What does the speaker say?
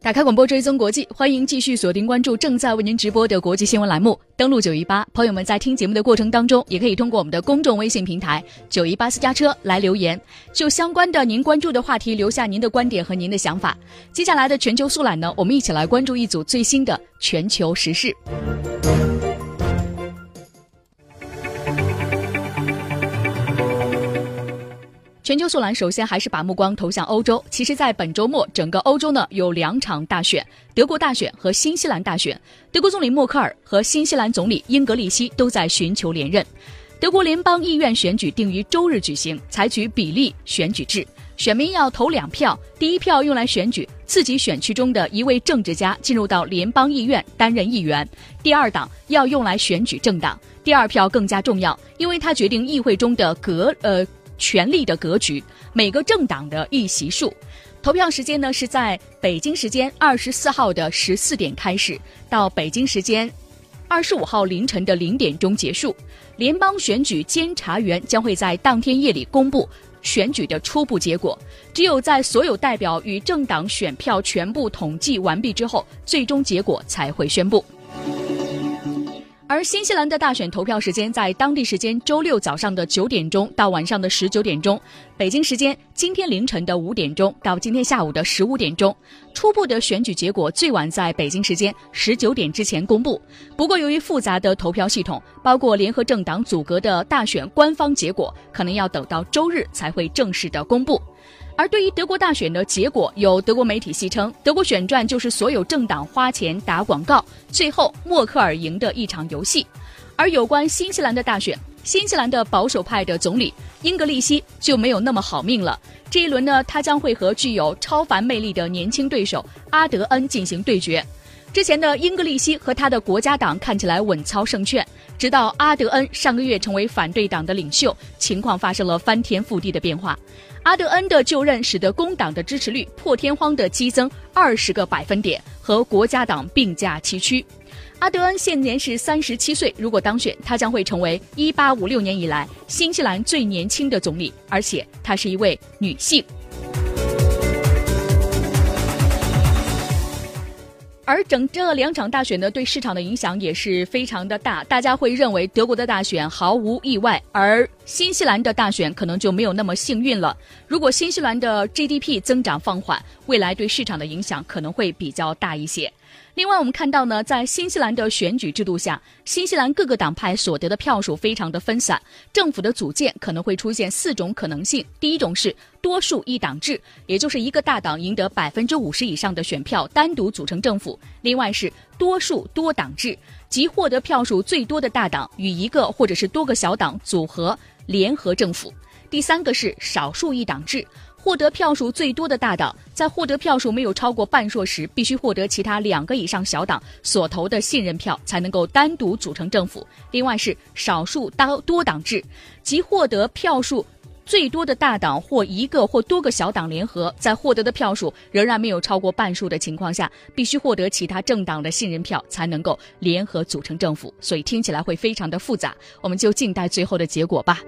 打开广播追踪国际，欢迎继续锁定关注正在为您直播的国际新闻栏目。登录九一八，朋友们在听节目的过程当中，也可以通过我们的公众微信平台“九一八私家车”来留言，就相关的您关注的话题留下您的观点和您的想法。接下来的全球速览呢，我们一起来关注一组最新的全球时事。全球速览首先还是把目光投向欧洲。其实，在本周末，整个欧洲呢有两场大选：德国大选和新西兰大选。德国总理默克尔和新西兰总理英格利希都在寻求连任。德国联邦议院选举定于周日举行，采取比例选举制，选民要投两票，第一票用来选举自己选区中的一位政治家进入到联邦议院担任议员；第二党要用来选举政党。第二票更加重要，因为它决定议会中的格呃。权力的格局，每个政党的议席数。投票时间呢是在北京时间二十四号的十四点开始，到北京时间二十五号凌晨的零点钟结束。联邦选举监察员将会在当天夜里公布选举的初步结果。只有在所有代表与政党选票全部统计完毕之后，最终结果才会宣布。而新西兰的大选投票时间在当地时间周六早上的九点钟到晚上的十九点钟，北京时间今天凌晨的五点钟到今天下午的十五点钟，初步的选举结果最晚在北京时间十九点之前公布。不过，由于复杂的投票系统，包括联合政党组阁的大选官方结果，可能要等到周日才会正式的公布。而对于德国大选的结果，有德国媒体戏称，德国选战就是所有政党花钱打广告，最后默克尔赢的一场游戏。而有关新西兰的大选，新西兰的保守派的总理英格利希就没有那么好命了。这一轮呢，他将会和具有超凡魅力的年轻对手阿德恩进行对决。之前的英格利希和他的国家党看起来稳操胜券，直到阿德恩上个月成为反对党的领袖，情况发生了翻天覆地的变化。阿德恩的就任使得工党的支持率破天荒的激增二十个百分点，和国家党并驾齐驱。阿德恩现年是三十七岁，如果当选，他将会成为一八五六年以来新西兰最年轻的总理，而且她是一位女性。而整这两场大选呢，对市场的影响也是非常的大。大家会认为德国的大选毫无意外，而新西兰的大选可能就没有那么幸运了。如果新西兰的 GDP 增长放缓，未来对市场的影响可能会比较大一些。另外，我们看到呢，在新西兰的选举制度下，新西兰各个党派所得的票数非常的分散，政府的组建可能会出现四种可能性。第一种是多数一党制，也就是一个大党赢得百分之五十以上的选票，单独组成政府；另外是多数多党制，即获得票数最多的大党与一个或者是多个小党组合联合政府；第三个是少数一党制。获得票数最多的大党，在获得票数没有超过半数时，必须获得其他两个以上小党所投的信任票，才能够单独组成政府。另外是少数多多党制，即获得票数最多的大党或一个或多个小党联合，在获得的票数仍然没有超过半数的情况下，必须获得其他政党的信任票，才能够联合组成政府。所以听起来会非常的复杂，我们就静待最后的结果吧。